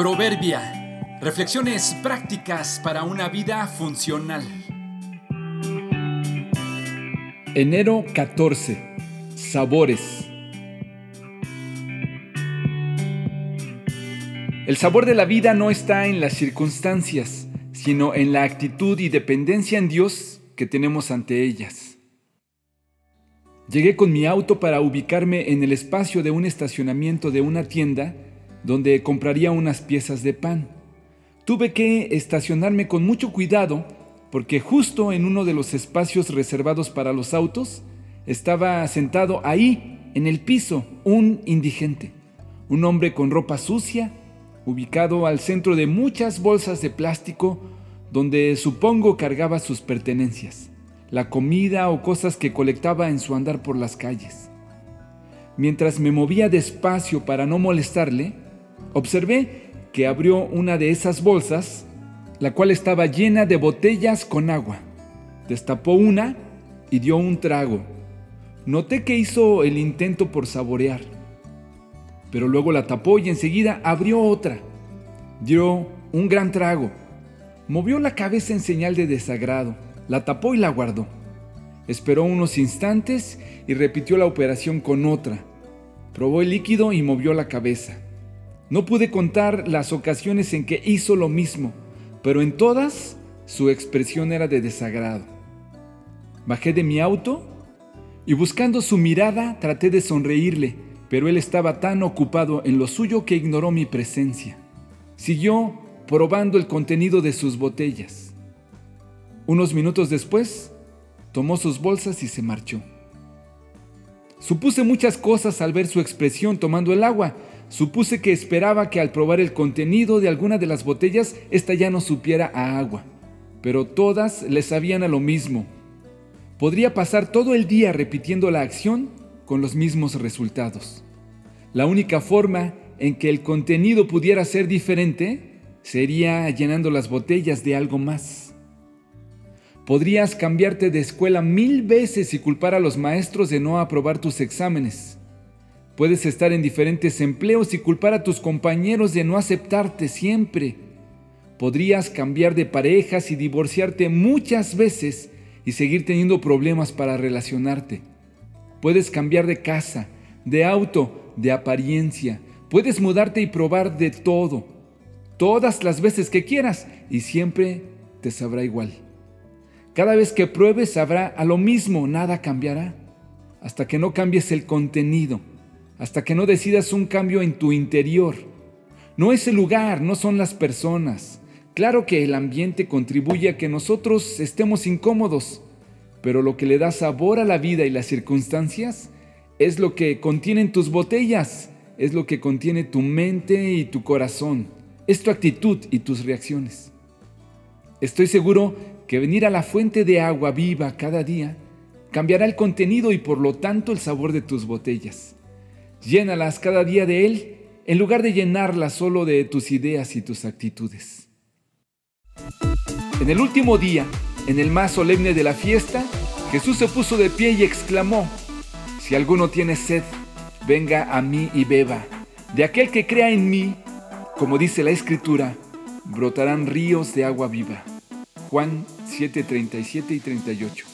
Proverbia. Reflexiones prácticas para una vida funcional. Enero 14. Sabores. El sabor de la vida no está en las circunstancias, sino en la actitud y dependencia en Dios que tenemos ante ellas. Llegué con mi auto para ubicarme en el espacio de un estacionamiento de una tienda donde compraría unas piezas de pan. Tuve que estacionarme con mucho cuidado porque justo en uno de los espacios reservados para los autos estaba sentado ahí, en el piso, un indigente, un hombre con ropa sucia, ubicado al centro de muchas bolsas de plástico donde supongo cargaba sus pertenencias, la comida o cosas que colectaba en su andar por las calles. Mientras me movía despacio para no molestarle, Observé que abrió una de esas bolsas, la cual estaba llena de botellas con agua. Destapó una y dio un trago. Noté que hizo el intento por saborear, pero luego la tapó y enseguida abrió otra. Dio un gran trago. Movió la cabeza en señal de desagrado, la tapó y la guardó. Esperó unos instantes y repitió la operación con otra. Probó el líquido y movió la cabeza. No pude contar las ocasiones en que hizo lo mismo, pero en todas su expresión era de desagrado. Bajé de mi auto y buscando su mirada traté de sonreírle, pero él estaba tan ocupado en lo suyo que ignoró mi presencia. Siguió probando el contenido de sus botellas. Unos minutos después, tomó sus bolsas y se marchó. Supuse muchas cosas al ver su expresión tomando el agua, Supuse que esperaba que al probar el contenido de alguna de las botellas, ésta ya no supiera a agua, pero todas le sabían a lo mismo. Podría pasar todo el día repitiendo la acción con los mismos resultados. La única forma en que el contenido pudiera ser diferente sería llenando las botellas de algo más. Podrías cambiarte de escuela mil veces y culpar a los maestros de no aprobar tus exámenes Puedes estar en diferentes empleos y culpar a tus compañeros de no aceptarte siempre. Podrías cambiar de parejas y divorciarte muchas veces y seguir teniendo problemas para relacionarte. Puedes cambiar de casa, de auto, de apariencia. Puedes mudarte y probar de todo, todas las veces que quieras y siempre te sabrá igual. Cada vez que pruebes sabrá a lo mismo, nada cambiará, hasta que no cambies el contenido hasta que no decidas un cambio en tu interior. No es el lugar, no son las personas. Claro que el ambiente contribuye a que nosotros estemos incómodos, pero lo que le da sabor a la vida y las circunstancias es lo que contienen tus botellas, es lo que contiene tu mente y tu corazón, es tu actitud y tus reacciones. Estoy seguro que venir a la fuente de agua viva cada día cambiará el contenido y por lo tanto el sabor de tus botellas. Llénalas cada día de Él en lugar de llenarlas solo de tus ideas y tus actitudes. En el último día, en el más solemne de la fiesta, Jesús se puso de pie y exclamó, Si alguno tiene sed, venga a mí y beba. De aquel que crea en mí, como dice la Escritura, brotarán ríos de agua viva. Juan 7, 37 y 38.